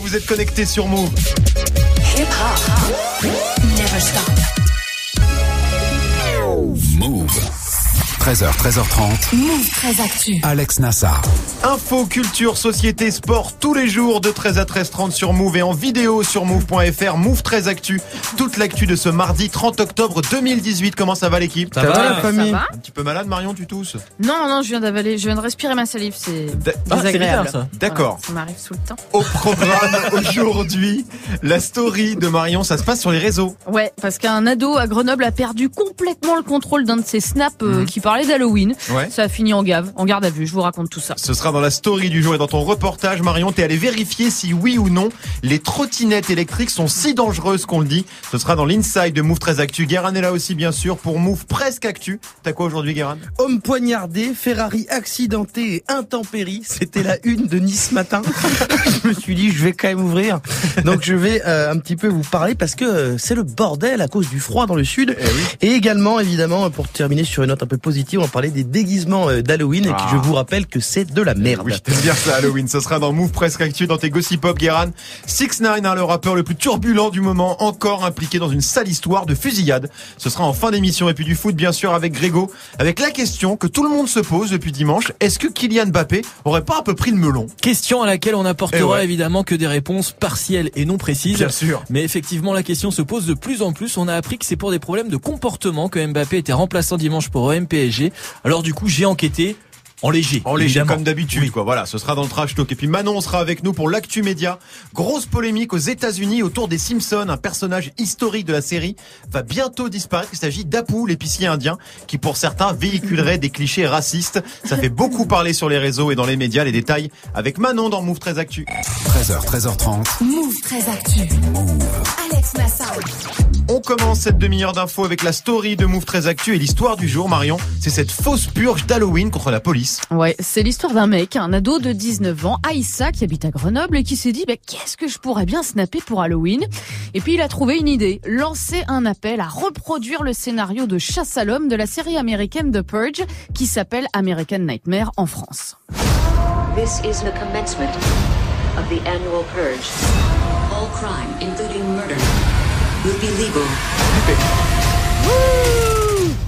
Vous êtes connectés sur Move. Never stop. 13h, 13h30. Move très actu. Alex Nassar. Info, culture, société, sport, tous les jours de 13 à 13h30 sur Move et en vidéo sur Move.fr. Move très actu. Toute l'actu de ce mardi 30 octobre 2018. Comment ça va l'équipe? Ça, va, la famille? Ça va Un petit peu malade Marion, tu tousses? Non, non, je viens d'avaler, je viens de respirer ma salive, c'est Ah, désagréable. D'accord. Voilà, ça m'arrive sous le temps. Au programme aujourd'hui, la story de Marion, ça se passe sur les réseaux. Ouais, parce qu'un ado à Grenoble a perdu complètement le contrôle d'un de ses snaps euh, qui parlait d'Halloween. Ouais. Ça a fini en gave, en garde à vue. Je vous raconte tout ça. Ce sera dans la story du jour et dans ton reportage, Marion, t'es allé vérifier si oui ou non les trottinettes électriques sont si dangereuses qu'on le dit. Ce sera dans l'inside de Move 13 Actu. Guérin est là aussi, bien sûr, pour Move presque Actu. T'as quoi aujourd'hui, Guérin? Homme poignardé, Ferrari accidenté et intempérie. C'était la une de Nice matin. je me suis dit, je vais quand même ouvrir. Donc je vais euh, un petit peu vous parler parce que euh, c'est le bordel à cause du froid dans le sud. Et également, évidemment, pour terminer sur une note un peu positive, on va parler des déguisements euh, d'Halloween. Et Ah. je vous rappelle que c'est de la merde. Oui, t'aimes bien ça, Halloween. Ce sera dans Move presque Actu, dans tes Gossip Pop, Guérin. 6 9 hein, le rappeur le plus turbulent du moment, encore impliqué dans une sale histoire de fusillade. Ce sera en fin d'émission. Et puis du foot, bien sûr, avec Grégo. Avec la question que tout le monde se pose depuis dimanche. Est-ce que Kylian Mbappé aurait pas un peu pris le melon? Question à laquelle on n'apportera Eh ouais. évidemment que des réponses partielles et non précises. Bien sûr. Mais effectivement, la question se pose de plus en plus. On a appris que c'est pour des problèmes de comportement que Mbappé était remplaçant dimanche pour OM Alors du coup, j'ai enquêté en léger. En léger, évidemment. comme d'habitude, quoi. Voilà, ce sera dans le trash talk. Et puis Manon sera avec nous pour l'actu média. Grosse polémique aux États-Unis autour des Simpsons. Un personnage historique de la série va bientôt disparaître. Il s'agit d'Apu, l'épicier indien, qui pour certains véhiculerait des clichés racistes. Ça fait beaucoup parler sur les réseaux et dans les médias. Les détails avec Manon dans Move 13 Actu. 13h, 13h30. Move très actu. Alex Nassar. On commence cette demi-heure d'infos avec la story de Move 13 Actu et l'histoire du jour, Marion. C'est cette fausse purge d'Halloween contre la police. Ouais, c'est l'histoire d'un mec, un ado de 19 ans, Aïssa, qui habite à Grenoble et qui s'est dit, bah, qu'est-ce que je pourrais bien snapper pour Halloween? Et puis il a trouvé une idée, lancer un appel à reproduire le scénario de Chasse à l'homme de la série américaine The Purge, qui s'appelle American Nightmare en France. This is the commencement of the annual purge. All crime, including murder, will be legal.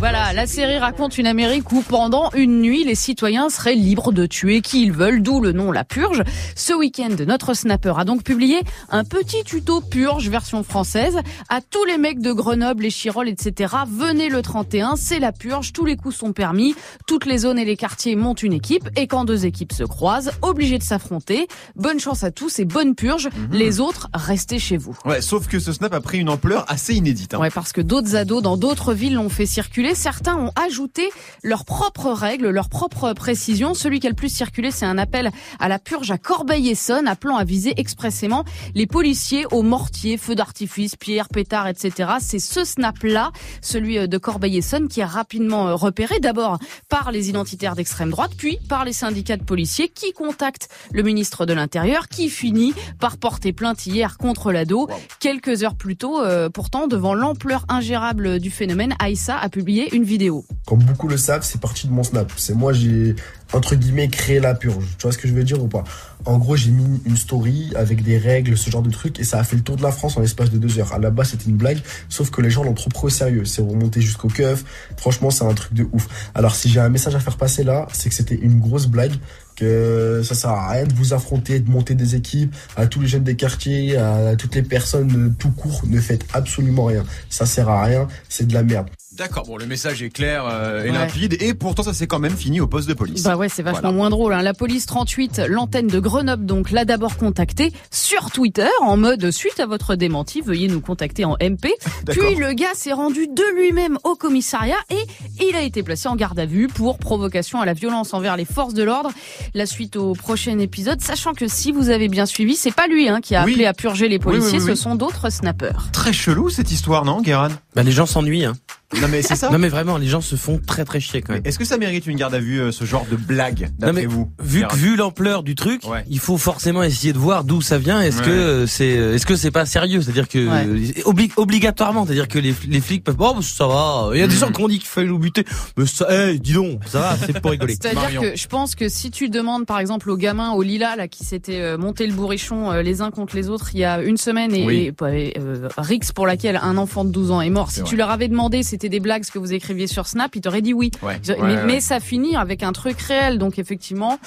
Voilà, la série raconte une Amérique où pendant une nuit, les citoyens seraient libres de tuer qui ils veulent, d'où le nom La Purge. Ce week-end, notre snapper a donc publié un petit tuto Purge version française à tous les mecs de Grenoble, les Chirolles, etc. Venez le 31, c'est la Purge, tous les coups sont permis, toutes les zones et les quartiers montent une équipe et quand deux équipes se croisent, obligés de s'affronter. Bonne chance à tous et bonne purge. Les autres, restez chez vous. Ouais, sauf que ce snap a pris une ampleur assez inédite. hein. Ouais, parce que d'autres ados dans d'autres villes l'ont fait circuler. Certains ont ajouté leurs propres règles, leurs propres précisions. Celui qui a le plus circulé, c'est un appel à la purge à Corbeil-Essonne, appelant à viser expressément les policiers aux mortiers, feux d'artifice, pierres, pétards, etc. C'est ce snap-là, celui euh, de Corbeil-Essonne, qui est rapidement euh, repéré d'abord par les identitaires d'extrême droite, puis par les syndicats de policiers qui contactent le ministre de l'Intérieur, qui finit par porter plainte hier contre l'ado. Quelques heures plus tôt, euh, pourtant, devant l'ampleur ingérable du phénomène, Aïssa a publié une vidéo. Comme beaucoup le savent, c'est parti de mon snap. C'est moi, j'ai, entre guillemets, créé la purge. Tu vois ce que je veux dire ou pas? En gros, j'ai mis une story avec des règles, ce genre de trucs, et ça a fait le tour de la France en l'espace de deux heures. À la base, c'était une blague, sauf que les gens l'ont trop pris au sérieux. C'est remonté jusqu'au keuf. Franchement, c'est un truc de ouf. Alors, si j'ai un message à faire passer là, c'est que c'était une grosse blague, que ça sert à rien de vous affronter, de monter des équipes, à tous les jeunes des quartiers, à toutes les personnes tout court, ne faites absolument rien. Ça sert à rien, c'est de la merde. D'accord, bon, le message est clair euh, et Ouais. limpide, et pourtant ça s'est quand même fini au poste de police. Bah ouais, c'est vachement Voilà. moins drôle. hein. La police 38, l'antenne de Grenoble, donc, l'a d'abord contacté sur Twitter, en mode suite à votre démenti, veuillez nous contacter en MP. Puis le gars s'est rendu de lui-même au commissariat et il a été placé en garde à vue pour provocation à la violence envers les forces de l'ordre. La suite au prochain épisode, sachant que si vous avez bien suivi, c'est pas lui hein, qui a Oui. appelé à purger les policiers, oui, oui, oui. ce sont d'autres snappers. Très chelou cette histoire, non, Guérin? Bah, les gens s'ennuient. Hein. Non mais c'est ça. Non mais vraiment, les gens se font très très chier quand même. Est-ce que ça mérite une garde à vue, euh, ce genre de blague, d'après vous Vu, vu l'ampleur du truc, Ouais. il faut forcément essayer de voir d'où ça vient. Est-ce Ouais. que euh, c'est, est-ce que c'est pas sérieux? C'est-à-dire que Ouais. obli- obligatoirement, c'est-à-dire que les, les flics peuvent. Oh, bah, ça va. Il y a des Mhm. gens qui ont dit qu'il fallait nous buter. Mais ça, hey, dis donc, ça va, c'est pour rigoler. C'est-à-dire que je pense que si tu demandes par exemple aux gamins au Lila là qui s'étaient euh, monté le bourrichon euh, les uns contre les autres il y a une semaine et, Oui. et, et, euh, Rix pour laquelle un enfant de 12 ans est mort. Si C'est tu vrai. leur avais demandé c'était des blagues ce que vous écriviez sur Snap, ils t'auraient dit oui. Ouais. mais, ouais. mais ça finit avec un truc réel donc effectivement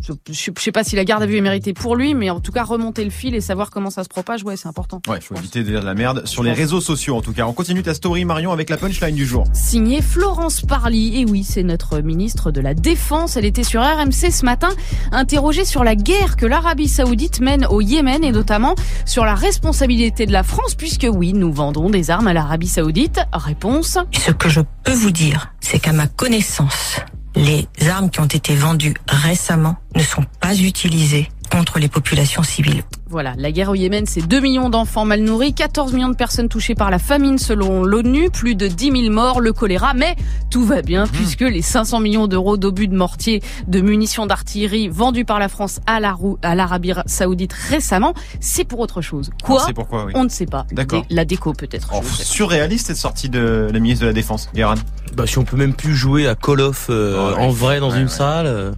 je, je, je sais pas si la garde à vue est méritée pour lui, mais en tout cas remonter le fil et savoir comment ça se propage, ouais, c'est important. Ouais, faut éviter de dire de la merde sur les réseaux sociaux en tout cas. On continue ta story Marion avec la punchline du jour. Signé Florence Parly. Et oui, c'est notre ministre de la Défense. Elle était sur RMC ce matin, interrogée sur la guerre que l'Arabie Saoudite mène au Yémen et notamment sur la responsabilité de la France, puisque oui, nous vendons des armes à l'Arabie Saoudite. Réponse. Ce que je peux vous dire, c'est qu'à ma connaissance, les armes qui ont été vendues récemment ne sont pas utilisées contre les populations civiles. Voilà, la guerre au Yémen, c'est 2 millions d'enfants mal nourris, 14 millions de personnes touchées par la famine selon l'ONU, plus de 10 000 morts, le choléra, mais tout va bien puisque les 500 millions d'euros d'obus de mortier, de munitions d'artillerie vendus par la France à la rou- à l'Arabie Saoudite récemment, c'est pour autre chose. Quoi C'est pourquoi oui. On ne sait pas. D'accord. La déco peut-être. Oh, surréaliste cette sortie de la ministre de la Défense, Guérin? Bah si on peut même plus jouer à Call of euh, Ouais. en vrai dans Ouais, une ouais. salle. euh,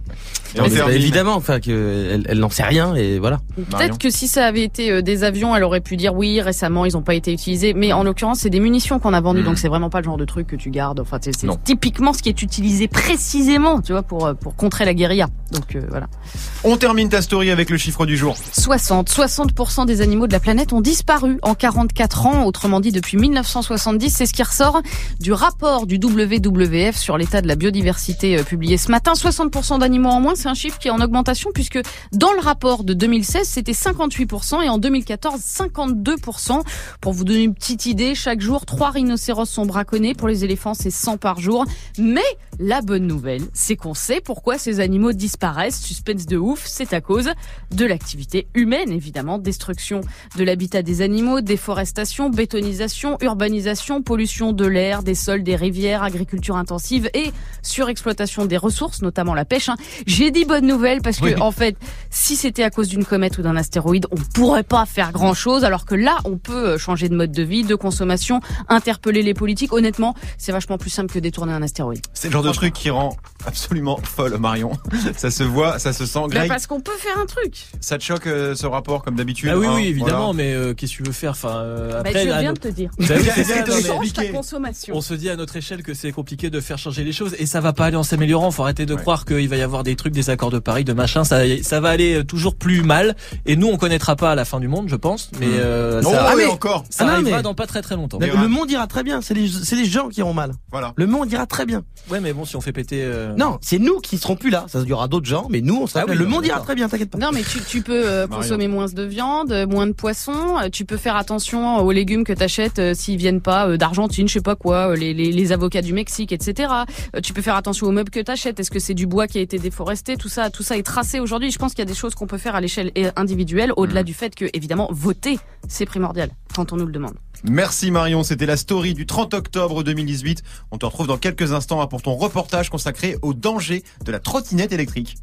non, mais bah, évidemment, enfin que elle, n'en sait rien et voilà. Peut-être que si ça avait été euh, des avions, elle aurait pu dire oui, récemment ils n'ont pas été utilisés. Mais en l'occurrence, c'est des munitions qu'on a vendues, Mm. donc c'est vraiment pas le genre de truc que tu gardes. Enfin, c'est typiquement ce qui est utilisé précisément, tu vois, pour euh, pour contrer la guérilla. Donc euh, voilà. On termine ta story avec le chiffre du jour. 60, 60% des animaux de la planète ont disparu en 44 ans, autrement dit depuis 1970. C'est ce qui ressort du rapport du WWF sur l'état de la biodiversité euh, publié ce matin. 60% d'animaux en moins, c'est un chiffre qui est en augmentation puisque dans le rapport de 2016, c'était 58% et en 2014, 52%. Pour vous donner une petite idée, chaque jour, trois rhinocéros sont braconnés. Pour les éléphants, c'est 100 par jour. Mais la bonne nouvelle, c'est qu'on sait pourquoi ces animaux disparaissent. Suspense de ouf, c'est à cause de l'activité humaine, évidemment. Destruction de l'habitat des animaux, déforestation, bétonisation, urbanisation, pollution de l'air, des sols, des rivières, agriculture intensive et surexploitation des ressources, notamment la pêche. hein. J'ai dit bonne nouvelle parce que, Oui. en fait, si c'était à cause d'une comète ou d'un astéroïde, on pourrait pas faire grand chose, alors que là, on peut euh, changer de mode de vie, de consommation, interpeller les politiques. Honnêtement, c'est vachement plus simple que détourner un astéroïde. C'est le genre de truc qui rend absolument folle Marion. Ça se voit, ça se sent. Bah, Greg, parce qu'on peut faire un truc. ça te choque euh, ce rapport comme d'habitude Ah oui, hein, oui, évidemment, voilà. mais euh, qu'est-ce que tu veux faire Enfin, euh, Bah, après, je viens de te dire. Bah oui, ça, non, ta consommation. On se dit à notre échelle que c'est compliqué de faire changer les choses et ça va pas aller en s'améliorant. Faut arrêter de Ouais. croire qu'il va y avoir des trucs, des accords de Paris, de machin. Ça, ça va aller toujours plus mal. Et nous, on connaîtra pas à la fin du monde, je pense. Mais Mm. euh, Oh, ça, oui, mais- encore. ça Ah non, arrivera mais- dans pas très très longtemps. Mais- Le monde ira très bien. C'est les, c'est les gens qui iront mal. Voilà. Le monde ira très bien. Ouais, mais bon, si on fait péter. euh, Non, c'est nous qui seront plus là. Ça, il y aura d'autres gens, mais nous, on sera. Ah oui, le non, monde ira très bien. T'inquiète pas. Non, mais tu, tu peux euh, consommer moins de viande, euh, moins de poisson. Tu peux faire attention aux légumes que t'achètes euh, s'ils viennent pas euh, d'Argentine, je sais pas quoi, euh, les, les, les avocats du Mexique, etc. Euh, Tu peux faire attention aux meubles que t'achètes. Est-ce que c'est du bois qui a été déforesté? Tout ça, tout ça est tracé aujourd'hui. Je pense qu'il y a des choses qu'on peut faire à l'échelle individuelle, au-delà du fait que, évidemment, voter, c'est primordial quand on nous le demande. Merci Marion, c'était la story du 30 octobre 2018. On te retrouve dans quelques instants hein, pour ton reportage consacré au danger de la trottinette électrique.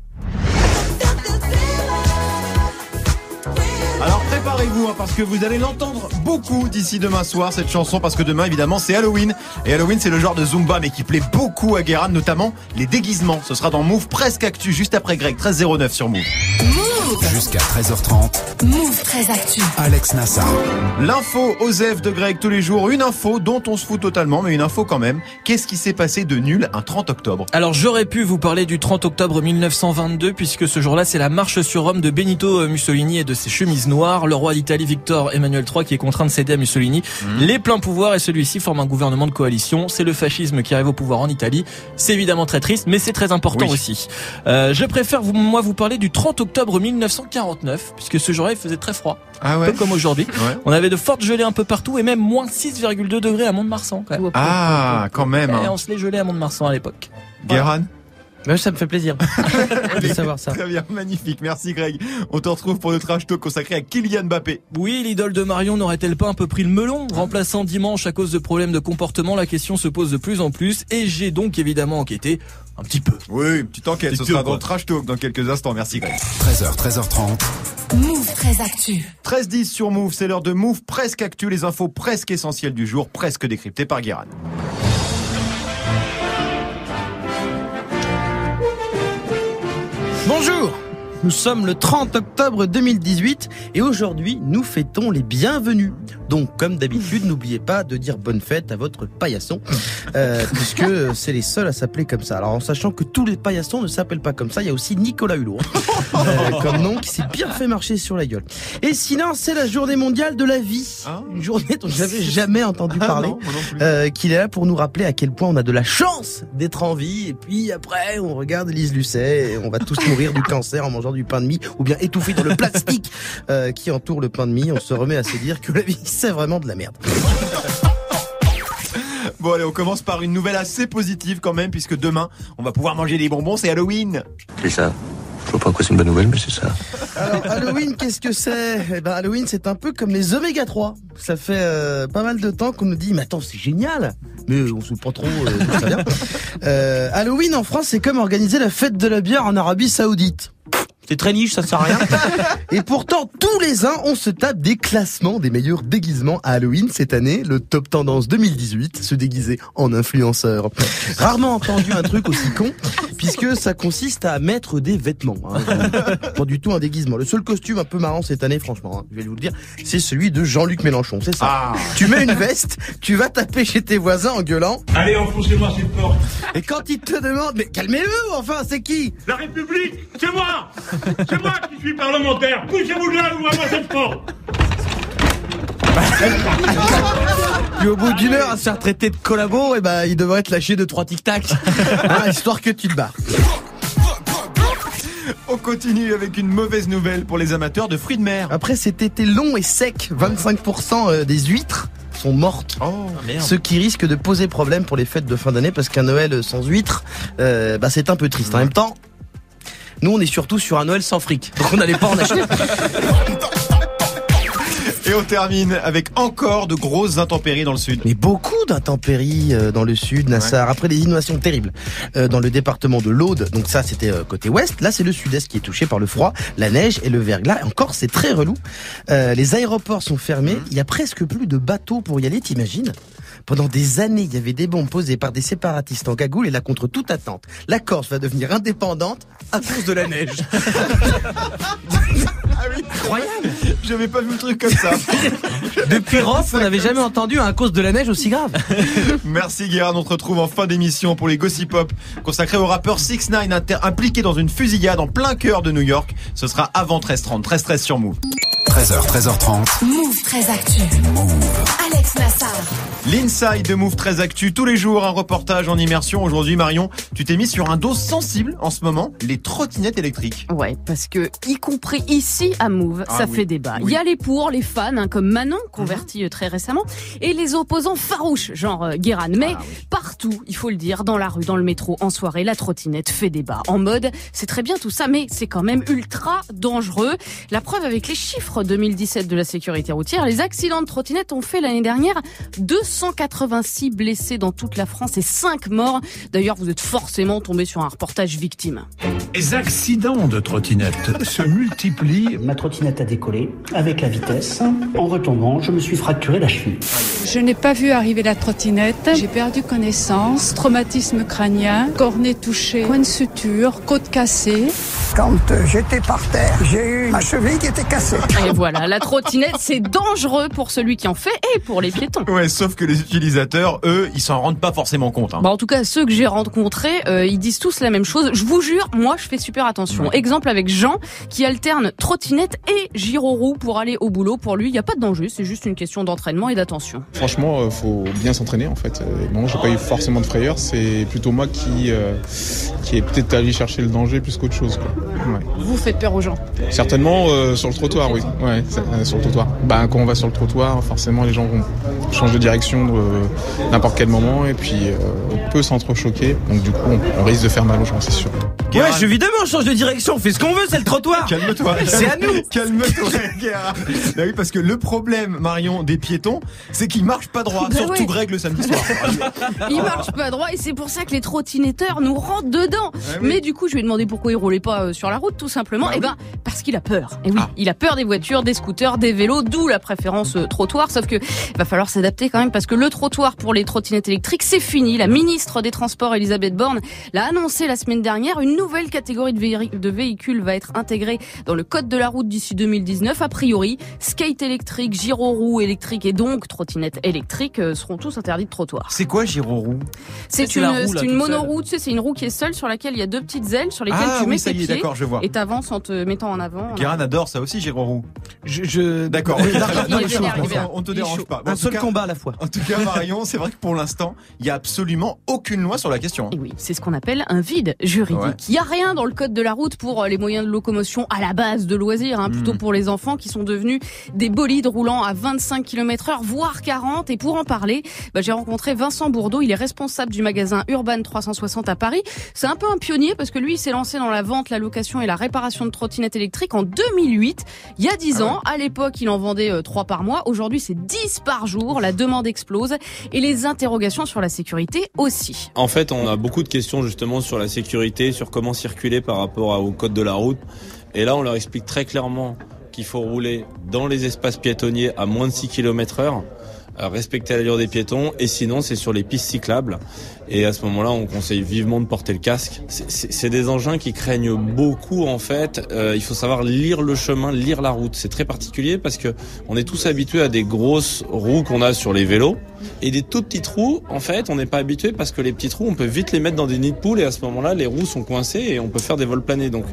Alors préparez-vous hein, parce que vous allez l'entendre beaucoup d'ici demain soir cette chanson parce que demain évidemment c'est Halloween et Halloween c'est le genre de Zumba mais qui plaît beaucoup à Guérin notamment les déguisements. Ce sera dans Move presque actu juste après Greg 1309 sur Move. Jusqu'à 13h30, Move très actu. Alex Nassar. L'info Osef de Greg tous les jours, une info dont on se fout totalement mais une info quand même. Qu'est-ce qui s'est passé de nul un 30 octobre Alors j'aurais pu vous parler du 30 octobre 1922 puisque ce jour-là c'est la marche sur Rome de Benito Mussolini et de ses chemises noires. Le roi d'Italie Victor Emmanuel III qui est contraint de céder à Mussolini les pleins pouvoirs et celui-ci forme un gouvernement de coalition. C'est le fascisme qui arrive au pouvoir en Italie. C'est évidemment très triste mais c'est très important Oui. aussi. Euh, je préfère vous, moi vous parler du 30 octobre 1949 puisque ce jour-là il faisait très froid, Ah un peu comme aujourd'hui. Ouais. On avait de fortes gelées un peu partout et même moins 6,2 degrés à Mont-de-Marsan quand même. Ah, quand même. Et hein. on se les gelait à Mont-de-Marsan à l'époque. Guérin Mais ça me fait plaisir de savoir ça. Très bien, magnifique. Merci Greg. On te retrouve pour notre trash talk consacré à Kylian Mbappé. Oui, l'idole de Marion n'aurait-elle pas un peu pris le melon Remplaçant dimanche à cause de problèmes de comportement, la question se pose de plus en plus et j'ai donc évidemment enquêté un petit peu. Oui, une petite enquête. Petit Ce sera dans trash talk dans quelques instants. Merci Greg. 13h, 13h30. Move très actu. 13-10 sur Move, c'est l'heure de Move presque actu, les infos presque essentielles du jour, presque décryptées par Guérin. Bonjour nous sommes le 30 octobre 2018 et aujourd'hui nous fêtons les bienvenus. Donc comme d'habitude n'oubliez pas de dire bonne fête à votre paillasson euh, puisque c'est les seuls à s'appeler comme ça. Alors en sachant que tous les paillassons ne s'appellent pas comme ça, il y a aussi Nicolas Hulot hein, euh, comme nom qui s'est bien fait marcher sur la gueule. Et sinon c'est la journée mondiale de la vie. Ah. Une journée dont je n'avais jamais entendu Ah parler. Euh, qu'il est là pour nous rappeler à quel point on a de la chance d'être en vie. Et puis après, on regarde Lise Lucet et on va tous mourir du cancer en mangeant du pain de mie ou bien étouffé dans le plastique euh, qui entoure le pain de mie. On se remet à se dire que la vie, c'est vraiment de la merde. Bon allez, on commence par une nouvelle assez positive quand même, puisque demain, on va pouvoir manger des bonbons, c'est Halloween. C'est ça. Je vois pas quoi c'est une bonne nouvelle, mais c'est ça. Alors Halloween, qu'est-ce que c'est? Eh ben, Halloween, c'est un peu comme les oméga 3. Ça fait euh, pas mal de temps qu'on nous dit, mais attends, c'est génial. Mais on sait pas trop euh, d'où ça vient. Euh, Halloween en France, c'est comme organiser la fête de la bière en Arabie Saoudite. C'est très niche, ça sert à rien. Et pourtant, tous les ans, on se tape des classements des meilleurs déguisements à Halloween. Cette année, le top tendance 2018 se déguisait en influenceur. Rarement entendu un truc aussi con, puisque ça consiste à mettre des vêtements. hein. Pas du tout un déguisement. Le seul costume un peu marrant cette année, franchement, hein, je vais vous le dire, c'est celui de Jean-Luc Mélenchon. C'est ça. Ah. Tu mets une veste, tu vas taper chez tes voisins en gueulant. Allez, enfoncez-moi cette porte. Et quand ils te demandent, mais calmez-le, enfin, c'est qui? La République, c'est moi C'est moi qui suis parlementaire Poussez-vous de là, ouvrez-moi cette porte Puis au bout d'une heure à se faire traiter de collabo, et ben il devrait être lâché de trois tic-tac, Hein, histoire que tu te barres. On continue avec une mauvaise nouvelle pour les amateurs de fruits de mer. Après cet été long et sec, 25% euh, des huîtres sont mortes. Oh, Ce qui risque de poser problème pour les fêtes de fin d'année parce qu'un Noël sans huîtres, euh, bah c'est un peu triste. En même temps, nous on est surtout sur un Noël sans fric, donc on n'allait pas en acheter. Et on termine avec encore de grosses intempéries dans le sud. Mais beaucoup d'intempéries euh, dans le sud, Nassar, après des inondations terribles euh, dans le département de l'Aude. Donc ça, c'était euh, côté ouest. Là, c'est le sud-est qui est touché par le froid, la neige et le verglas. Et encore, c'est très relou. Les aéroports sont fermés. Il y a presque plus de bateaux pour y aller, t'imagines? Pendant des années, il y avait des bombes posées par des séparatistes en cagoule et là, contre toute attente, la Corse va devenir indépendante à cause de la neige. Incroyable J'avais pas vu le truc comme ça. Depuis Rof, on n'avait jamais entendu un à cause de la neige aussi grave. Merci Guérard, on te retrouve en fin d'émission pour les Gossip Pop consacrés au rappeur 6 9 impliqué dans une fusillade en plein cœur de New York. Ce sera avant 13h30, 13h13 sur Move. 13h, 13h30. Move très actu. Alex Nassar. L'inside de Move très actu, tous les jours un reportage en immersion. Aujourd'hui Marion, tu t'es mis sur un dos sensible en ce moment, les trottinettes électriques. Ouais, parce que y compris ici à Move, Ah ça oui, fait débat. Il oui. y a les pour, les fans, hein, comme Manon, converti euh, très récemment, et les opposants farouches, genre euh, Guéran. Mais Ah oui. partout, il faut le dire, dans la rue, dans le métro, en soirée, la trottinette fait débat. En mode, c'est très bien tout ça, mais c'est quand même ultra dangereux. La preuve avec les chiffres 2017 de la sécurité routière, les accidents de trottinette ont fait l'année dernière 286 blessés dans toute la France et 5 morts. D'ailleurs, vous êtes forcément tombé sur un reportage victime. Les accidents de trottinette se multiplient. Ma trottinette a décollé avec la vitesse. En retombant, je me suis fracturé la cheville. Je n'ai pas vu arriver la trottinette. J'ai perdu connaissance, traumatisme crânien, cornet touché, point de suture, côte cassée. Quand euh, j'étais par terre, j'ai eu ma cheville qui était cassée. Et voilà, la trottinette, c'est dangereux pour celui qui en fait et pour les piétons. Ouais, sauf que les utilisateurs, eux, ils s'en rendent pas forcément compte. hein. Bah en tout cas, ceux que j'ai rencontrés, euh, ils disent tous la même chose. Je vous jure, moi, je fais super attention. Exemple avec Jean, qui alterne trottinette et gyroroue pour aller au boulot. Pour lui, il n'y a pas de danger, c'est juste une question d'entraînement et d'attention. Franchement, euh, faut bien s'entraîner en fait. Euh, Bon, j'ai pas eu forcément de frayeur. C'est plutôt moi qui euh, qui est peut-être allé chercher le danger plus qu'autre chose. Quoi. Vous faites peur aux gens. Certainement euh, sur le trottoir, oui. Ouais, euh, sur le trottoir. Bah, quand on va sur le trottoir, forcément, les gens vont changer de direction euh, n'importe quel moment et puis euh, on peut s'entrechoquer. Donc du coup, on, on risque de faire mal aux gens, c'est sûr. Ouais, je- évidemment, on change de direction, on fait ce qu'on veut, c'est le trottoir. Calme-toi. C'est à nous. Calme-toi. Bah oui, parce que le problème, Marion, des piétons, c'est qu'ils marchent pas droit. Bah surtout ouais. Greg le samedi soir. Il marche pas droit et c'est pour ça que les trottinetteurs nous rentrent dedans. oui. Mais du coup, je lui ai demandé pourquoi il roulait pas sur la route, tout simplement. Bah et oui. ben, parce qu'il a peur. Et oui, il a peur des voitures, des scooters, des vélos, d'où la préférence euh, trottoir. Sauf que va falloir s'adapter quand même parce que le trottoir pour les trottinettes électriques, c'est fini. La ministre des Transports, Elisabeth Borne, l'a annoncé la semaine dernière. Une nouvelle catégorie de, de véhicules va être intégrée dans le code de la route d'ici 2019. A priori, skate électrique, gyroroue électrique et donc trottinette électrique euh, seront tous interdits de trottoir. C'est quoi Giroroux C'est une, une monoroue, tu sais, c'est une roue qui est seule sur laquelle il y a deux petites ailes sur lesquelles Ah tu oui, mets ça tes y est, pieds d'accord, je vois. et t'avances en te mettant en avant. Guérin adore ça aussi, Giroroux. Je, D'accord. Oui, d'accord. On- on te dérange pas. Bon, Un seul cas- combat à la fois. En tout cas, Marion, c'est vrai que pour l'instant, il y a absolument aucune loi sur la question. Et oui, c'est ce qu'on appelle un vide juridique. Ouais. Il n'y a rien dans le code de la route pour euh, les moyens de locomotion à la base de loisirs, hein, plutôt Mm. pour les enfants qui sont devenus des bolides roulant à 25 km heure, voire 40. Et pour en parler, bah, j'ai rencontré Vincent Bourdeau, il est responsable du magasin Urban 360 à Paris. C'est un peu un pionnier parce que lui, il s'est lancé dans la vente, la location et la réparation de trottinettes électriques en 2008, il y a 10 ans. À l'époque, il en vendait 3 par mois. Aujourd'hui, c'est 10 par jour. La demande explose et les interrogations sur la sécurité aussi. En fait, on a beaucoup de questions justement sur la sécurité, sur comment circuler par rapport au code de la route. Et là, on leur explique très clairement qu'il faut rouler dans les espaces piétonniers à moins de 6 km heure, euh, respecter l'allure des piétons, et sinon, c'est sur les pistes cyclables. Et à ce moment-là, on conseille vivement de porter le casque. C'est- C'est c'est des engins qui craignent beaucoup en fait. Euh, il faut savoir lire le chemin, lire la route. C'est très particulier parce que on est tous habitués à des grosses roues qu'on a sur les vélos et des tout petits trous. En fait, on n'est pas habitué parce que les petits trous, on peut vite les mettre dans des nids de poules et à ce moment-là, les roues sont coincées et on peut faire des vols planés. Donc,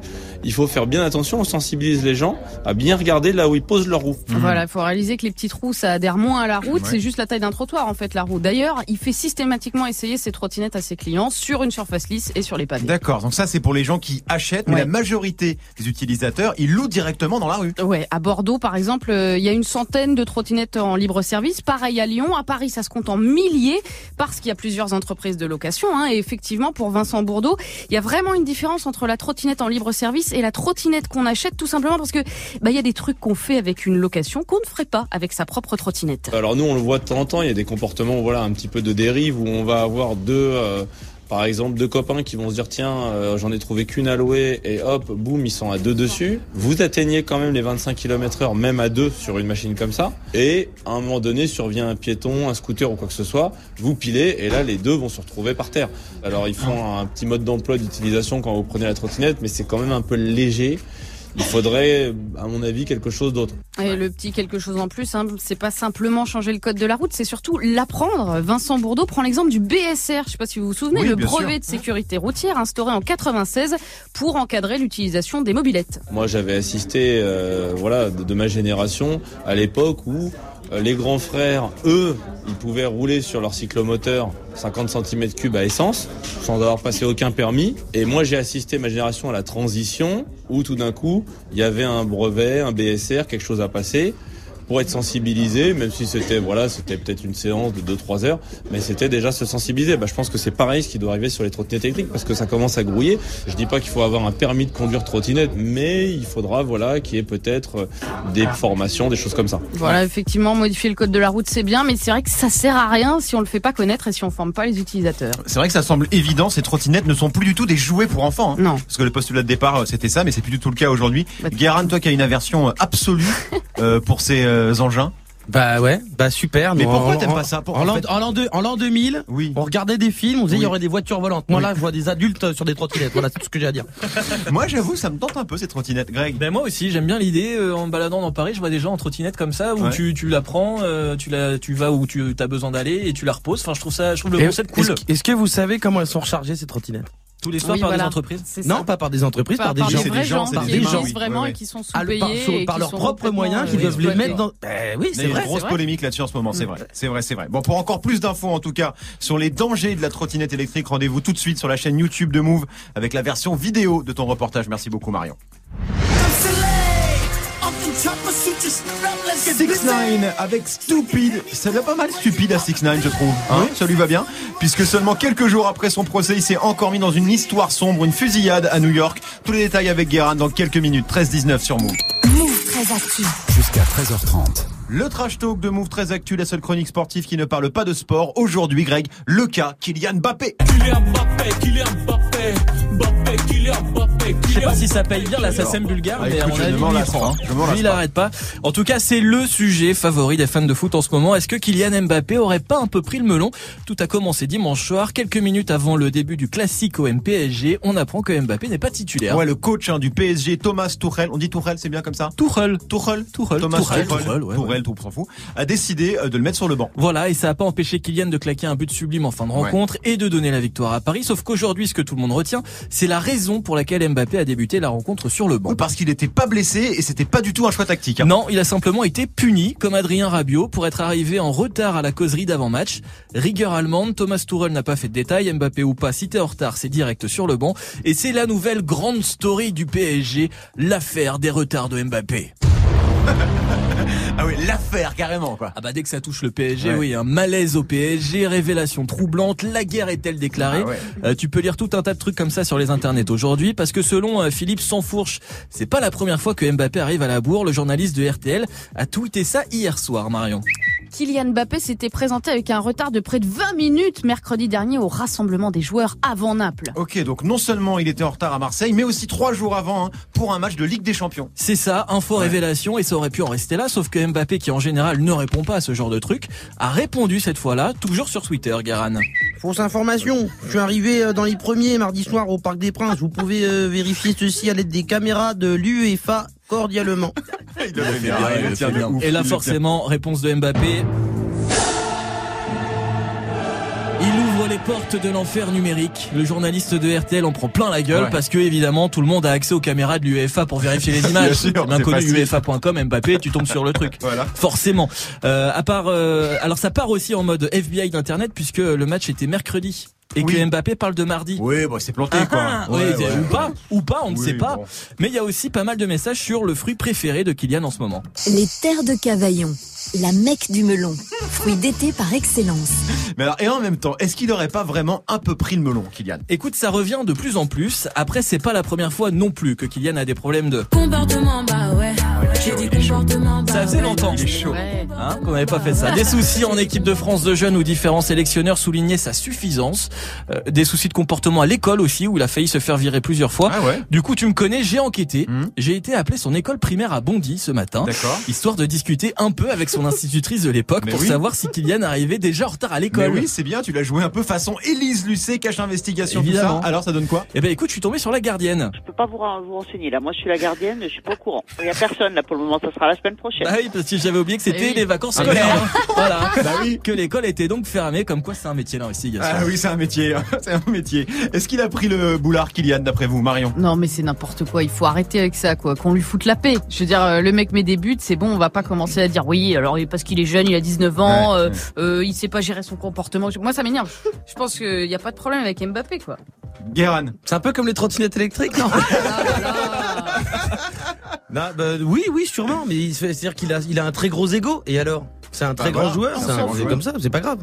il faut faire bien attention. On sensibilise les gens à bien regarder là où ils posent leurs roues. Voilà, il faut réaliser que les petits trous, ça adhère moins à la route. Ouais. C'est juste la taille d'un trottoir, en fait, la roue. D'ailleurs, il fait systématiquement essayer ses trottinettes à ses clients sur une surface lisse et sur les pavés. D'accord, donc ça c'est pour les gens qui achètent, mais Ouais. la majorité des utilisateurs, ils louent directement dans la rue. Ouais, à Bordeaux, par exemple, euh, il y a une centaine de trottinettes en libre service. Pareil à Lyon, à Paris, ça se compte en milliers parce qu'il y a plusieurs entreprises de location. Hein, et effectivement, pour Vincent Bourdeau, il y a vraiment une différence entre la trottinette en libre service et la trottinette qu'on achète, tout simplement parce que bah il y a des trucs qu'on fait avec une location qu'on ne ferait pas avec sa propre trottinette. Alors nous, on le voit de temps en temps. Il y a des comportements, voilà, un petit peu de dérive où on va avoir deux, euh, par exemple, deux copains qui vont se dire tiens, euh, j'en ai trouvé qu'une à et hop, boum, ils sont à deux dessus. Vous atteignez quand même les 25 km/h, même à deux sur une machine comme ça. Et à un moment donné, survient un piéton, un scooter ou quoi que ce soit. Vous pilez et là, les deux vont se retrouver par terre. Alors ils font un petit mode d'emploi d'utilisation quand vous prenez la trottinette, mais c'est quand même un peu léger. Il faudrait, à mon avis, quelque chose d'autre. Et le petit quelque chose en plus, hein, c'est pas simplement changer le code de la route, c'est surtout l'apprendre. Vincent Bourdeau prend l'exemple du BSR, je sais pas si vous vous souvenez, Oui, le brevet sûr. de sécurité routière instauré en 96 pour encadrer l'utilisation des mobilettes. Moi, j'avais assisté, euh, voilà, de, de ma génération à l'époque où les grands frères, eux, ils pouvaient rouler sur leur cyclomoteur 50 cm3 à essence sans avoir passé aucun permis. Et moi, j'ai assisté ma génération à la transition où tout d'un coup, il y avait un brevet, un BSR, quelque chose à passer pour être sensibilisé, même si c'était voilà, c'était peut-être une séance de 2-3 heures, mais c'était déjà se sensibiliser. Bah, je pense que c'est pareil ce qui doit arriver sur les trottinettes électriques parce que ça commence à grouiller. Je dis pas qu'il faut avoir un permis de conduire trottinette, mais il faudra voilà qu'il y ait peut-être euh, des formations, des choses comme ça. Voilà, effectivement, modifier le code de la route, c'est bien, mais c'est vrai que ça sert à rien si on le fait pas connaître et si on forme pas les utilisateurs. C'est vrai que ça semble évident, ces trottinettes ne sont plus du tout des jouets pour enfants. hein. Non. Parce que le postulat de départ, euh, c'était ça, mais c'est plus du tout le cas aujourd'hui. Guérin, toi qui as une aversion euh, absolue euh, pour ces euh, engins. Bah ouais, bah super. Mais pourquoi en- t'aimes pas ça? Pour- en, en fait- en l'an deux- en l'an 2000, on regardait des films, on disait il y Oui. aurait des voitures volantes. Moi Oui. là, je vois des adultes sur des trottinettes. Voilà, c'est tout ce que j'ai à dire. Moi, j'avoue, ça me tente un peu ces trottinettes, Greg. Ben moi aussi, j'aime bien l'idée. euh, en me baladant dans Paris, je vois des gens en trottinette comme ça où Ouais. tu, tu la prends, euh, tu la, tu vas où tu as besoin d'aller et tu la reposes. Enfin, je trouve ça, je trouve le Et concept cool. Est-ce, est-ce que vous savez comment elles sont rechargées ces trottinettes? Tous les soirs Oui, par voilà. des entreprises C'est Non, pas par des entreprises, par, Par, des par gens. des vrais gens, par qui des gens. vraiment oui, et qui sont Ah, sous-payés. par leurs propres moyens, qui euh, doivent les mettre dans. Ben oui, Il y c'est a une vrai. grosse c'est vrai. polémique là-dessus en ce moment, c'est vrai. C'est vrai, c'est vrai. Bon, pour encore plus d'infos en tout cas sur les dangers de la trottinette électrique, rendez-vous tout de suite sur la chaîne YouTube de Move avec la version vidéo de ton reportage. Merci beaucoup Marion. 6 9 avec Stupid. Ça va pas mal Stupid à 6 9 je trouve. Hein ça lui va bien. Puisque seulement quelques jours après son procès, il s'est encore mis dans une histoire sombre, une fusillade à New York. Tous les détails avec Guérin dans quelques minutes. 13-19 sur Move. Move très actu. Jusqu'à 13h30. Le trash talk de Move très actu, la seule chronique sportive qui ne parle pas de sport. Aujourd'hui, Greg, le cas Kylian Mbappé. Je sais pas si ça paye bien l'assassin bulgare, Ah, mais à mon avis, il hein. Lui, il pas. arrête pas. En tout cas, c'est le sujet favori des fans de foot en ce moment. Est-ce que Kylian Mbappé aurait pas un peu pris le melon? Tout a commencé dimanche soir, quelques minutes avant le début du classique au MPSG. On apprend que Mbappé n'est pas titulaire. Ouais, le coach hein, du PSG, Thomas Tuchel, on dit Tuchel, c'est bien comme ça? Tuchel. Tuchel, Tuchel. Thomas Tuchel, Tuchel, Tuchel, ouais, Tuchel, tout, s'en fout, a décidé euh, de le mettre sur le banc. Voilà, et ça n'a pas empêché Kylian de claquer un but sublime en fin de Ouais. rencontre et de donner la victoire à Paris. Sauf qu'aujourd'hui, ce que tout le monde retient, c'est la raison pour laquelle Mbappé a débuté la rencontre sur le banc. Parce qu'il était pas blessé et c'était pas du tout un choix tactique. hein. Non, il a simplement été puni, comme Adrien Rabiot, pour être arrivé en retard à la causerie d'avant-match. Rigueur allemande, Thomas Tuchel n'a pas fait de détails, Mbappé ou pas, si t'es en retard, c'est direct sur le banc. Et c'est la nouvelle grande story du PSG, l'affaire des retards de Mbappé. Ah oui, l'affaire carrément quoi. Ah bah dès que ça touche le PSG, Ouais. oui, un malaise au PSG, révélation troublante, la guerre est-elle déclarée Ah ouais. Euh, Tu peux lire tout un tas de trucs comme ça sur les internets aujourd'hui, parce que selon euh, Philippe Sansfourche, c'est pas la première fois que Mbappé arrive à la bourre. Le journaliste de RTL a tweeté ça hier soir, Marion. Kylian Mbappé s'était présenté avec un retard de près de 20 minutes mercredi dernier au rassemblement des joueurs avant Naples. Ok, donc non seulement il était en retard à Marseille, mais aussi trois jours avant hein, pour un match de Ligue des Champions. C'est ça, info révélation, et ça aurait pu en rester là, sauf que Mbappé, qui en général ne répond pas à ce genre de truc, a répondu cette fois-là, toujours sur Twitter, Garan. Fausse information. Je suis arrivé euh, dans les premiers mardi soir au Parc des Princes. Vous pouvez euh, vérifier ceci à l'aide des caméras de l'UEFA cordialement. Il le fait bien, il il le le tient fait de bien. ouf, Et là, forcément, réponse de Mbappé. Il ouvre les portes de l'enfer numérique. Le journaliste de RTL en prend plein la gueule Ouais. parce que évidemment tout le monde a accès aux caméras de l'UEFA pour vérifier les images. Bien sûr, C'est bien c'est connu facile. UEFA.com, Mbappé, tu tombes sur le truc. Voilà. Forcément. Euh, à part, euh, alors ça part aussi en mode FBI d'internet puisque le match était mercredi et Oui. que Mbappé parle de mardi. Oui, bon, c'est planté Ah, quoi. ah, Ouais, oui, ouais. ou pas, ou pas, on ne Oui, sait pas. bon. Mais il y a aussi pas mal de messages sur le fruit préféré de Kylian en ce moment. Les terres de Cavaillon, la Mecque du melon, fruit d'été par excellence. Mais alors, et en même temps, est-ce qu'il aurait pas vraiment un peu pris le melon, Kylian? Écoute, ça revient de plus en plus. Après, c'est pas la première fois non plus que Kylian a des problèmes de. Comportement, bah ouais. J'ai dit comportement, bah Ça faisait longtemps. Il est chaud. Hein, qu'on n'avait pas fait ça. Des soucis en équipe de France de jeunes où différents sélectionneurs soulignaient sa suffisance. Euh, des soucis de comportement à l'école aussi où il a failli se faire virer plusieurs fois. Ah ouais Du coup, tu me connais, j'ai enquêté. Mhm. J'ai été appelé son école primaire à Bondy ce matin. D'accord. Histoire de discuter un peu avec son institutrice de l'époque pour oui. savoir si Kylian arrivait déjà en retard à Mais l'école. oui, c'est bien, tu l'as joué un peu façon Élise Lucet, cache investigation, tout ça. Alors, ça donne quoi? Eh ben écoute, je suis tombé sur la gardienne. Je peux pas vous, vous renseigner là. Moi, je suis la gardienne, je suis pas au courant. Il y a personne là pour le moment. Ça sera la semaine prochaine. Bah oui, parce que j'avais oublié que c'était Eh oui. les vacances Ah, scolaires. hein. Voilà. Bah oui. Que l'école était donc fermée, comme quoi c'est un métier l'investigation. Ah oui, c'est un métier, c'est un métier. Est-ce qu'il a pris le boulard, Kylian, d'après vous, Marion? Non mais c'est n'importe quoi, il faut arrêter avec ça quoi, qu'on lui foute la paix. Je veux dire, euh, le mec met des buts, c'est bon, on va pas commencer à dire oui, alors parce qu'il est jeune, il a 19 ans, Ouais, euh, ouais. euh, il sait pas gérer son comportement. Moi ça m'énerve. Je pense qu'il y a pas de problème avec Mbappé quoi. Guéran C'est un peu comme les trottinettes électriques, non? Non, bah, Oui, oui, sûrement, mais c'est-à-dire qu'il a, il a un très gros ego. Et alors? C'est un très Bah, grand joueur, c'est comme ça, c'est pas grave.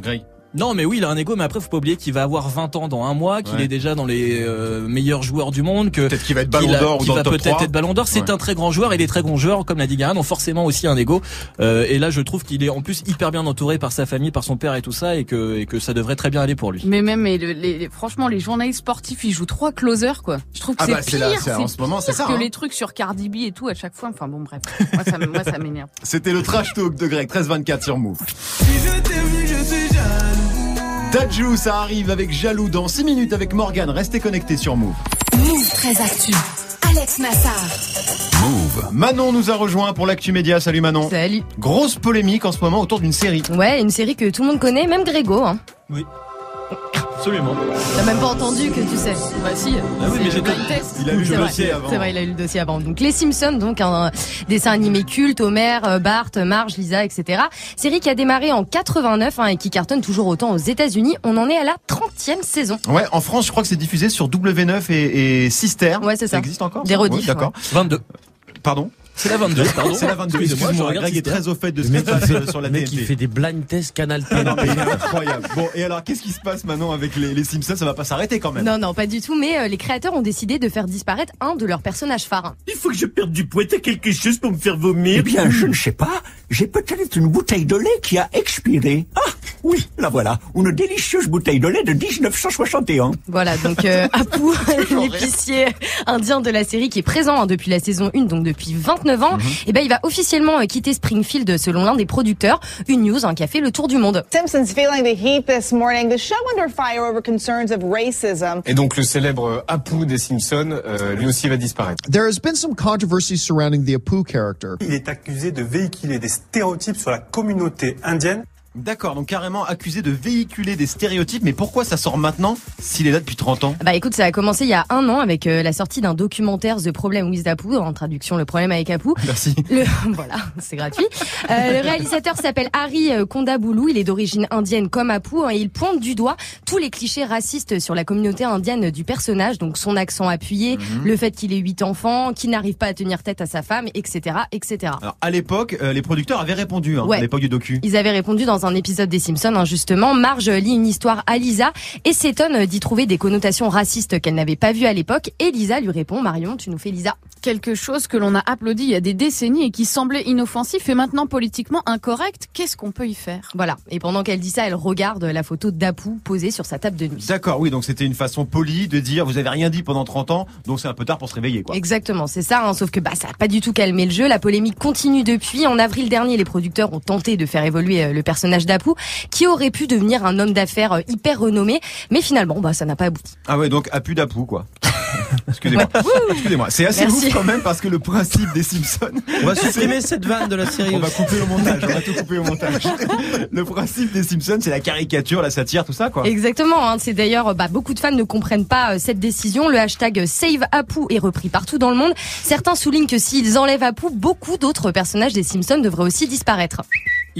Greg Non, mais oui, il a un ego, mais après, faut pas oublier qu'il va avoir 20 ans dans un mois, qu'il Ouais. est déjà dans les euh, meilleurs joueurs du monde, que Peut-être qu'il va être ballon d'or ou qu'il va peut-être 3. être ballon d'or. C'est Ouais. un très grand joueur et les très grands joueurs, comme l'a dit Garan, ont forcément aussi un ego. Euh, et là, je trouve qu'il est en plus hyper bien entouré par sa famille, par son père et tout ça, et que, et que ça devrait très bien aller pour lui. Mais même, mais le- les, les- franchement, les journalistes sportifs, ils jouent trois closers quoi. Je trouve que Ah c'est bah, c'est pire, là, c'est- en ce moment, c'est pire ça, que hein. les trucs sur Cardi B et tout à chaque fois. Enfin bon, bref, moi ça, m- moi ça m'énerve. C'était le trash talk de Greg, 13-24 sur Move. Dajou, ça arrive avec Jaloux dans 6 minutes avec Morgan. Restez connectés sur Move. Move très actu. Alex Nassar. Move. Manon nous a rejoint pour l'actu média. Salut Manon. Salut. Grosse polémique en ce moment autour d'une série. Ouais, une série que tout le monde connaît, même Grégo. Hein. Oui. Absolument. T'as même pas entendu que tu sais. Bah si. Ah oui, mais c'est j'ai test. Il a eu le vrai. dossier avant. C'est vrai, il a eu le dossier avant. Donc les Simpsons, donc un dessin animé culte, Homer, euh, Bart, Marge, Lisa, etc. Série qui a démarré en 89 hein, et qui cartonne toujours autant aux États-Unis. On en est à la 30e saison. Ouais, en France, je crois que c'est diffusé sur W9 et, et Sister. Ouais, c'est ça. Ça existe encore Des rediffs, Ouais, D'accord. 22. Pardon? C'est la 22, pardon. C'est la 22. Excusez-moi, je Excuse-moi, regarde Greg est très au fait de ce qui se passe euh, sur la le mec, TNT. il fait des blind tests Canal non, mais il est incroyable. Bon, et alors, qu'est-ce qui se passe maintenant avec les, les Simpsons? Ça va pas s'arrêter quand même. Non, non, pas du tout. Mais euh, les créateurs ont décidé de faire disparaître un de leurs personnages phares. Il faut que je perde du poids. T'as quelque chose pour me faire vomir Eh bien, je ne sais pas. J'ai peut-être une bouteille de lait qui a expiré. Ah, oui, la voilà. Une délicieuse bouteille de lait de 1961. Voilà, donc euh, Apu, l'épicier indien de la série qui est présent hein, depuis la saison 1, donc depuis 29 ans, et ben il va officiellement euh, quitter Springfield selon l'un des producteurs. Une news hein, qui a fait le tour du monde. Simpsons feeling the heat this morning. The show under fire over concerns of racism. Et donc le célèbre Apu des Simpsons, euh, lui aussi va disparaître. There has been some controversy surrounding the Apu character. Il est accusé de véhiculer des stéréotypes sur la communauté indienne. D'accord, donc carrément accusé de véhiculer des stéréotypes, mais pourquoi ça sort maintenant s'il est là depuis 30 ans? Bah écoute, ça a commencé il y a un an avec euh, la sortie d'un documentaire The Problem with Apu, en traduction Le problème avec Apu. Merci. Le, voilà, c'est gratuit. Euh, le réalisateur s'appelle Harry euh, Kondaboulou, il est d'origine indienne comme Apu hein, et il pointe du doigt tous les clichés racistes sur la communauté indienne du personnage, donc son accent appuyé, Mhm. le fait qu'il ait huit enfants, qu'il n'arrive pas à tenir tête à sa femme, etc., etc. Alors à l'époque, euh, les producteurs avaient répondu, hein, Ouais. à l'époque du docu. Ils avaient répondu dans un épisode des Simpsons, hein, justement. Marge lit une histoire à Lisa et s'étonne d'y trouver des connotations racistes qu'elle n'avait pas vues à l'époque. Et Lisa lui répond, Marion, tu nous fais Lisa. Quelque chose que l'on a applaudi il y a des décennies et qui semblait inoffensif et maintenant politiquement incorrect. Qu'est-ce qu'on peut y faire? Voilà. Et pendant qu'elle dit ça, elle regarde la photo d'Apu posée sur sa table de nuit. D'accord, oui, donc c'était une façon polie de dire vous avez rien dit pendant 30 ans, donc c'est un peu tard pour se réveiller, quoi. Exactement, c'est ça. hein, sauf que bah ça a pas du tout calmé le jeu. La polémique continue depuis. En avril dernier, les producteurs ont tenté de faire évoluer euh, le personnage d'Apu, qui aurait pu devenir un homme d'affaires euh, hyper renommé, mais finalement, bah ça n'a pas abouti. Ah ouais, donc appu d'apou, quoi. Excusez-moi. Excusez-moi. C'est assez Merci. ouf quand même parce que le principe des Simpsons. On va supprimer cette vanne de la série. On va couper au montage. On va tout couper au montage. Le principe des Simpsons, c'est la caricature, la satire, tout ça, quoi. Exactement. hein. C'est d'ailleurs, bah, beaucoup de fans ne comprennent pas euh, cette décision. Le hashtag Save Apu est repris partout dans le monde. Certains soulignent que s'ils enlèvent Apu, beaucoup d'autres personnages des Simpsons devraient aussi disparaître.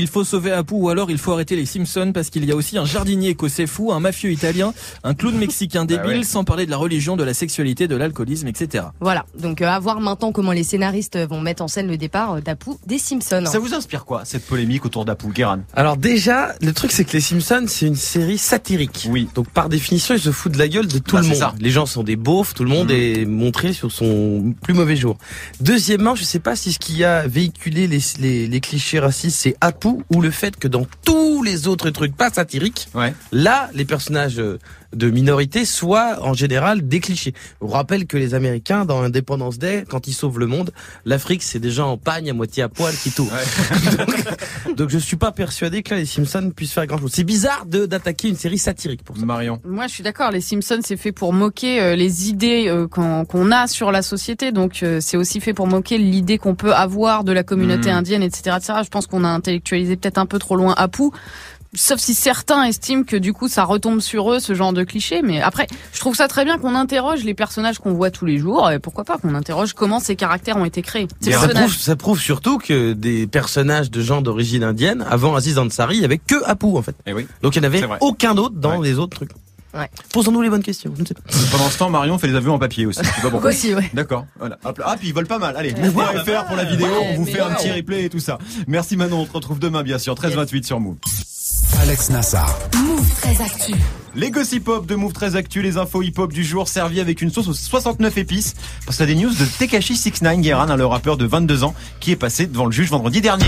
Il faut sauver Apu ou alors il faut arrêter les Simpsons parce qu'il y a aussi un jardinier écossais fou, un mafieux italien, un clown mexicain débile, ouais. sans parler de la religion, de la sexualité, de l'alcoolisme, etc. Voilà. Donc, euh, à voir maintenant comment les scénaristes vont mettre en scène le départ euh, d'Apu des Simpsons. Ça vous inspire quoi, cette polémique autour d'Apu, Guéran Alors déjà, le truc c'est que les Simpsons c'est une série satirique. Oui. Donc par définition, ils se foutent de la gueule de tout Bah, le c'est monde. ça. Les gens sont des beaufs, tout le monde Mhm. est montré sur son plus mauvais jour. Deuxièmement, je sais pas si ce qui a véhiculé les, les, les clichés racistes c'est Apu ou le fait que dans tous les autres trucs pas satiriques, Ouais. là les personnages euh, de minorité soient en général des clichés. Je vous rappelle que les Américains dans Independence Day, quand ils sauvent le monde, l'Afrique c'est des gens en pagne à moitié à poil qui tournent. donc, donc je suis pas persuadé que là les Simpsons puissent faire grand chose. C'est bizarre de d'attaquer une série satirique pour ça. Marion. Moi, je suis d'accord. Les Simpsons, c'est fait pour moquer euh, les idées euh, qu'on qu'on a sur la société. Donc, euh, c'est aussi fait pour moquer l'idée qu'on peut avoir de la communauté Mhm. indienne, etc., etc. Je pense qu'on a intellectualisé peut-être un peu trop loin Apu. Sauf si certains estiment que du coup ça retombe sur eux ce genre de cliché, mais après je trouve ça très bien qu'on interroge les personnages qu'on voit tous les jours et pourquoi pas qu'on interroge comment ces caractères ont été créés. Ces Ça prouve, ça prouve surtout que des personnages de gens d'origine indienne, avant Aziz Ansari, il y avait que Apu en fait. Eh oui. Donc il n'y en avait C'est aucun autre dans Ouais. les autres trucs. Ouais. Posons-nous les bonnes questions. Je ne sais pas. Pendant ce temps, Marion fait les avions en papier aussi. Sais pas pourquoi. Aussi, ouais. D'accord. Voilà. Ah, puis ils volent pas mal. Allez, move.fr pour la vidéo. Ouais, on vous fait un petit replay et tout ça. Merci Manon. On te retrouve demain, bien sûr. 13-28 sur Move. Alex Nassar. Move très actu. Les gossip hop de Move très actu, les infos hip hop du jour servis avec une sauce aux 69 épices. Parce a des news de Tekashi 69 Gueran, hein, le rappeur de 22 ans, qui est passé devant le juge vendredi dernier.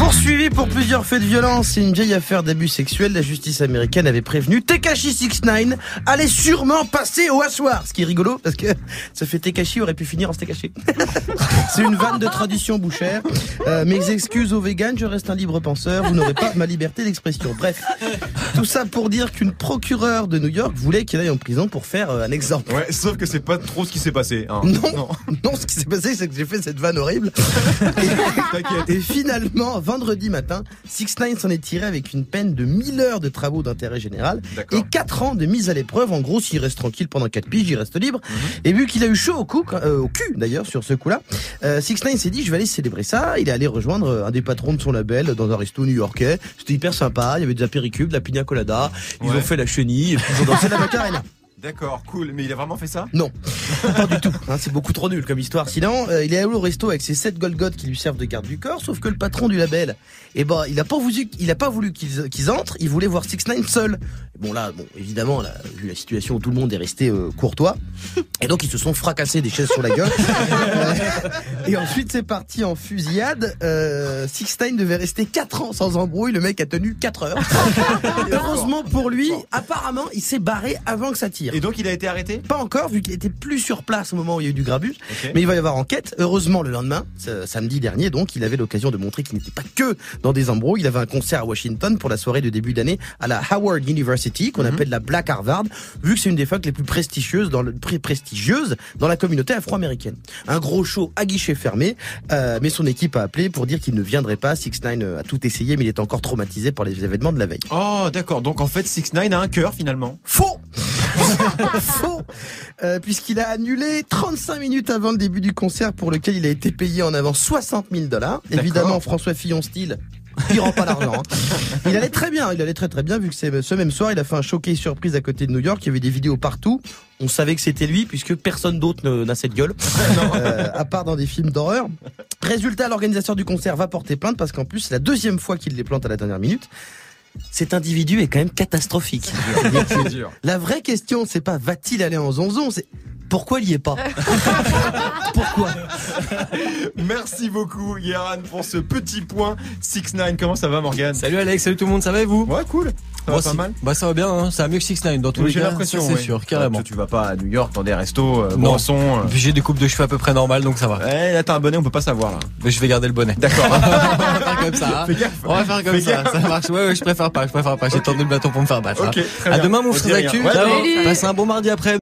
Poursuivi pour plusieurs faits de violence et une vieille affaire d'abus sexuels, la justice américaine avait prévenu Tekashi 69 allait sûrement passer au assoir. Ce qui est rigolo parce que ça fait Tekashi aurait pu finir en Tekashi. C'est une vanne de tradition bouchère. Euh, mes excuses aux vegans, je reste un libre penseur, vous n'aurez pas ma liberté d'expression. Bref, tout ça pour dire qu'une procureure de New York voulait qu'il aille en prison pour faire euh, un exemple. Ouais, sauf que c'est pas trop ce qui s'est passé. hein. Non, non, ce qui s'est passé, c'est que j'ai fait cette vanne horrible. Et finalement, vendredi matin, 6 9 s'en est tiré avec une peine de 1000 heures de travaux d'intérêt général et 4 ans de mise à l'épreuve. En gros, s'il reste tranquille pendant 4 piges, il reste libre. Et vu qu'il a eu chaud au, cou, euh, au cul d'ailleurs sur ce coup-là, euh, 6 9 s'est dit je vais aller célébrer ça. Il est allé rejoindre euh, un des patrons de son label dans un resto new-yorkais. C'était hyper sympa. Il y avait des apéricubes, de la pina colada. Ils Ouais. ont fait la chenille et puis ils ont dansé la macarena. D'accord, cool. Mais il a vraiment fait ça? Non, pas du tout. hein, c'est beaucoup trop nul comme histoire. Sinon, euh, il est allé au resto avec ses sept Golgoth qui lui servent de garde du corps, sauf que le patron du label, eh ben, il a pas voulu, il a pas voulu qu'ils qu'ils entrent. Il voulait voir Six Nine seul. Bon là, bon, évidemment, là, vu la situation où tout le monde est resté euh, courtois, et donc ils se sont fracassés des chaises sur la gueule. Euh, et ensuite, c'est parti en fusillade. Euh, Sixtine devait rester 4 ans sans embrouille. Le mec a tenu 4 heures. Heureusement pour lui, apparemment, il s'est barré avant que ça tire. Et donc il a été arrêté Pas encore, vu qu'il était plus sur place au moment où il y a eu du grabuge. Mais il va y avoir enquête. Heureusement, le lendemain, samedi dernier, donc, il avait l'occasion de montrer qu'il n'était pas que dans des embrouilles. Il avait un concert à Washington pour la soirée de début d'année à la Howard University, qu'on appelle la Black Harvard, vu que c'est une des facs les plus prestigieuses dans le, prestigieuses dans la communauté afro-américaine. Un gros show à guichet fermé, euh, mais son équipe a appelé pour dire qu'il ne viendrait pas. Six Nine a tout essayé, mais il est encore traumatisé par les événements de la veille. Oh, d'accord. Donc en fait, 6 9 a un cœur finalement. Faux Faux Euh, Puisqu'il a annulé 35 minutes avant le début du concert pour lequel il a été payé en avant 60 000 dollars. Évidemment, François Fillon style. Il rend pas l'argent. hein. Il allait très bien, il allait très très bien vu que c'est ce même soir, il a fait un showcase surprise à côté de New York, il y avait des vidéos partout. On savait que c'était lui puisque personne d'autre n'a cette gueule, Euh, à part dans des films d'horreur. Résultat, l'organisateur du concert va porter plainte parce qu'en plus c'est la deuxième fois qu'il les plante à la dernière minute. Cet individu est quand même catastrophique. Dur. La vraie question, c'est pas va-t-il aller en zonzon, c'est pourquoi il y est pas Pourquoi Merci beaucoup, Guéran, pour ce petit point. 6 9 comment ça va, Morgan Salut Alex, salut tout le monde, ça va et vous? Ouais, cool. Ça va Moi pas mal? Bah ça va bien, hein, ça va mieux que 6 9 dans tous les J'ai cas. l'impression, c'est ouais. sûr, carrément. Toi, Tu vas pas à New York dans des restos, euh, Non. euh. J'ai des coupes de cheveux à peu près normales, donc ça va. Eh, là, t'as un bonnet, on peut pas savoir, là. Mais je vais garder le bonnet. D'accord. On va faire comme ça. hein. Fais gaffe. On va faire comme Fais ça. gaffe. Ça marche. Ouais, ouais, je préfère pas. Je préfère pas. J'ai tendu le bâton pour me faire battre. Ok, hein. très À bien. demain, mon frère salut. Passez un bon mardi après.